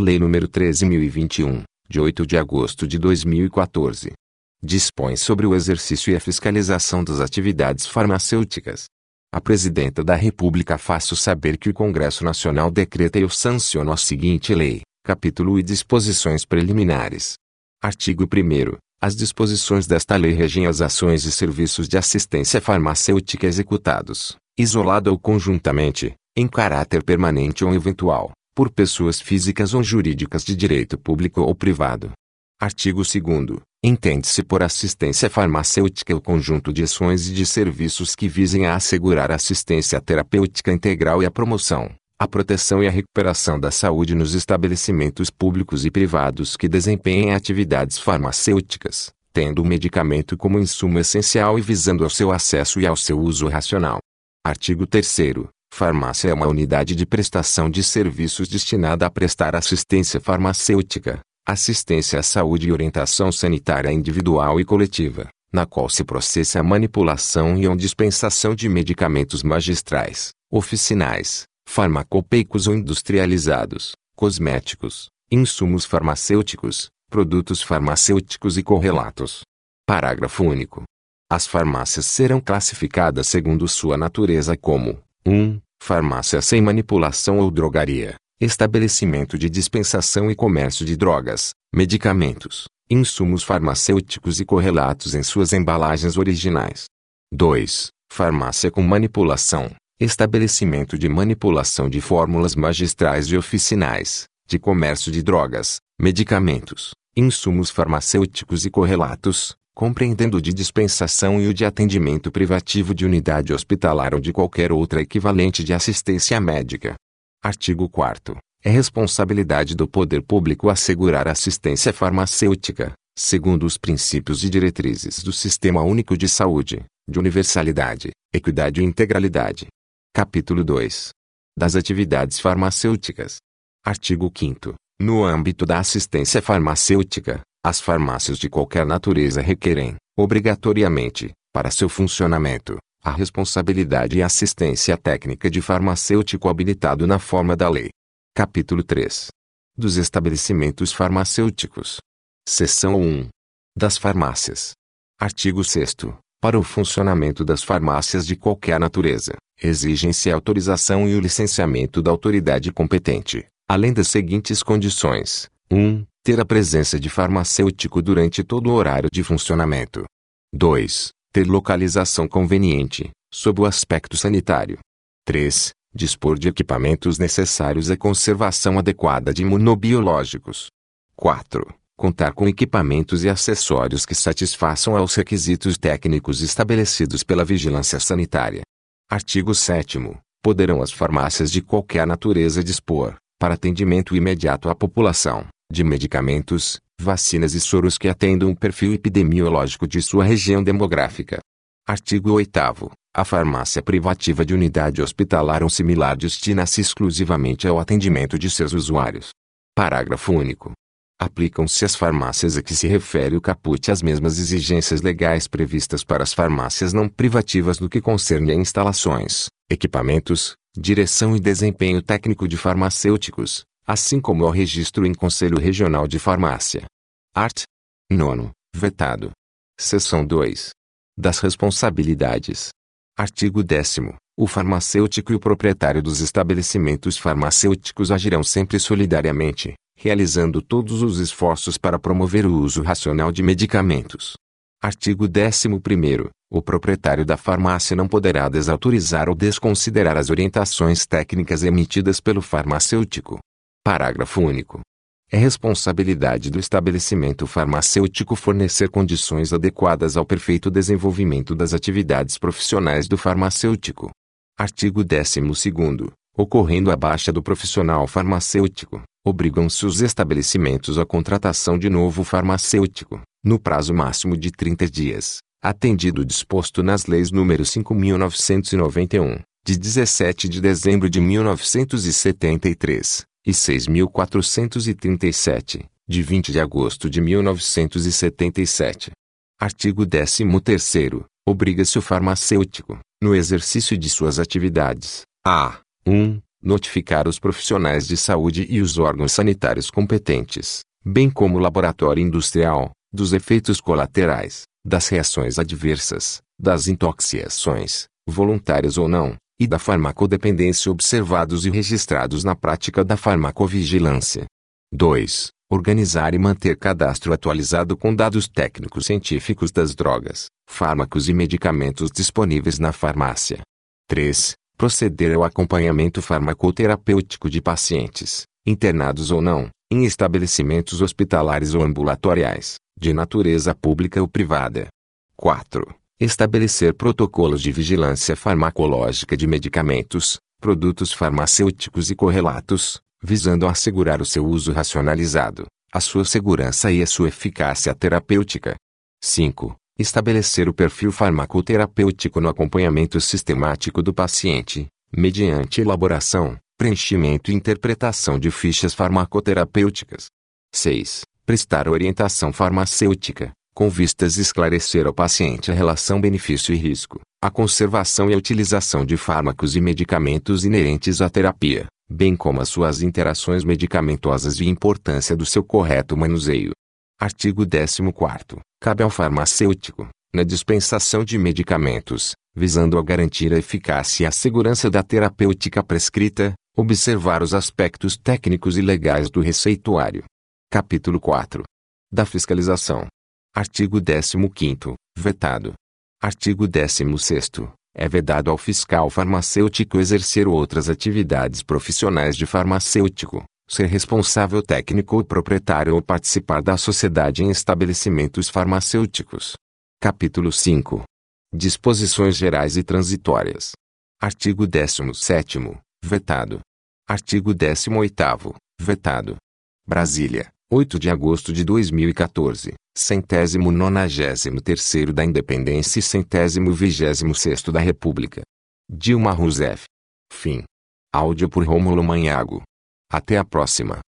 Lei nº 13.021, de 8 de agosto de 2014. Dispõe sobre o exercício e a fiscalização das atividades farmacêuticas. A Presidenta da República faço saber que o Congresso Nacional decreta e eu sanciono a seguinte lei, capítulo e disposições preliminares. Artigo 1 As disposições desta lei regem as ações e serviços de assistência farmacêutica executados, isolado ou conjuntamente, em caráter permanente ou eventual, por pessoas físicas ou jurídicas de direito público ou privado. Artigo 2 Entende-se por assistência farmacêutica o conjunto de ações e de serviços que visem a assegurar assistência terapêutica integral e a promoção, a proteção e a recuperação da saúde nos estabelecimentos públicos e privados que desempenhem atividades farmacêuticas, tendo o medicamento como insumo essencial e visando ao seu acesso e ao seu uso racional. Artigo 3 Farmácia é uma unidade de prestação de serviços destinada a prestar assistência farmacêutica, assistência à saúde e orientação sanitária individual e coletiva, na qual se processa a manipulação e a dispensação de medicamentos magistrais, oficinais, farmacopeicos ou industrializados, cosméticos, insumos farmacêuticos, produtos farmacêuticos e correlatos. Parágrafo único. As farmácias serão classificadas segundo sua natureza como 1. Farmácia sem manipulação ou drogaria. Estabelecimento de dispensação e comércio de drogas, medicamentos, insumos farmacêuticos e correlatos em suas embalagens originais. 2. Farmácia com manipulação. Estabelecimento de manipulação de fórmulas magistrais e oficinais, de comércio de drogas, medicamentos, insumos farmacêuticos e correlatos, compreendendo o de dispensação e o de atendimento privativo de unidade hospitalar ou de qualquer outra equivalente de assistência médica. Artigo 4 É responsabilidade do poder público assegurar assistência farmacêutica, segundo os princípios e diretrizes do Sistema Único de Saúde, de universalidade, equidade e integralidade. Capítulo 2 Das atividades farmacêuticas. Artigo 5 No âmbito da assistência farmacêutica, as farmácias de qualquer natureza requerem, obrigatoriamente, para seu funcionamento, a responsabilidade e assistência técnica de farmacêutico habilitado na forma da lei. Capítulo 3. Dos estabelecimentos farmacêuticos. Seção 1. Das farmácias. Artigo 6 Para o funcionamento das farmácias de qualquer natureza, exigem-se a autorização e o licenciamento da autoridade competente, além das seguintes condições: 1 ter a presença de farmacêutico durante todo o horário de funcionamento. 2. Ter localização conveniente, sob o aspecto sanitário. 3. Dispor de equipamentos necessários à conservação adequada de imunobiológicos. 4. Contar com equipamentos e acessórios que satisfaçam aos requisitos técnicos estabelecidos pela vigilância sanitária. Artigo 7. Poderão as farmácias de qualquer natureza dispor, para atendimento imediato à população, de medicamentos, vacinas e soros que atendam o perfil epidemiológico de sua região demográfica. Artigo 8 A farmácia privativa de unidade hospitalar ou similar destina-se exclusivamente ao atendimento de seus usuários. Parágrafo único. Aplicam-se às farmácias a que se refere o caput as mesmas exigências legais previstas para as farmácias não privativas no que concerne a instalações, equipamentos, direção e desempenho técnico de farmacêuticos, assim como ao registro em Conselho Regional de Farmácia. Art. 9. Vetado. Seção 2. Das responsabilidades. Artigo 10. O farmacêutico e o proprietário dos estabelecimentos farmacêuticos agirão sempre solidariamente, realizando todos os esforços para promover o uso racional de medicamentos. Artigo 11. O proprietário da farmácia não poderá desautorizar ou desconsiderar as orientações técnicas emitidas pelo farmacêutico, Parágrafo único. É responsabilidade do estabelecimento farmacêutico fornecer condições adequadas ao perfeito desenvolvimento das atividades profissionais do farmacêutico. Artigo 12. Ocorrendo a baixa do profissional farmacêutico, obrigam-se os estabelecimentos à contratação de novo farmacêutico, no prazo máximo de 30 dias, atendido o disposto nas leis nº 5.991, de 17 de dezembro de 1973 e 6.437, de 20 de agosto de 1977. Artigo 13 Obriga-se o farmacêutico, no exercício de suas atividades, a 1. Notificar os profissionais de saúde e os órgãos sanitários competentes, bem como o laboratório industrial, dos efeitos colaterais, das reações adversas, das intoxicações, voluntárias ou não, e da farmacodependência observados e registrados na prática da farmacovigilância. 2. Organizar e manter cadastro atualizado com dados técnicos científicos das drogas, fármacos e medicamentos disponíveis na farmácia. 3. Proceder ao acompanhamento farmacoterapêutico de pacientes, internados ou não, em estabelecimentos hospitalares ou ambulatoriais, de natureza pública ou privada. 4. Estabelecer protocolos de vigilância farmacológica de medicamentos, produtos farmacêuticos e correlatos, visando assegurar o seu uso racionalizado, a sua segurança e a sua eficácia terapêutica. 5. Estabelecer o perfil farmacoterapêutico no acompanhamento sistemático do paciente, mediante elaboração, preenchimento e interpretação de fichas farmacoterapêuticas. 6. Prestar orientação farmacêutica, com vistas esclarecer ao paciente a relação benefício e risco, a conservação e a utilização de fármacos e medicamentos inerentes à terapia, bem como as suas interações medicamentosas e a importância do seu correto manuseio. Artigo 14. Cabe ao farmacêutico, na dispensação de medicamentos, visando a garantir a eficácia e a segurança da terapêutica prescrita, observar os aspectos técnicos e legais do receituário. Capítulo 4. Da fiscalização. Artigo 15 vetado. Artigo 16 é vedado ao fiscal farmacêutico exercer outras atividades profissionais de farmacêutico, ser responsável técnico ou proprietário ou participar da sociedade em estabelecimentos farmacêuticos. Capítulo 5. Disposições gerais e transitórias. Artigo 17 vetado. Artigo 18 vetado. Brasília, 8 de agosto de 2014, centésimo nonagésimo terceiro da Independência e centésimo vigésimo sexto da República. Dilma Rousseff. Fim. Áudio por Rômulo Manhago. Até a próxima.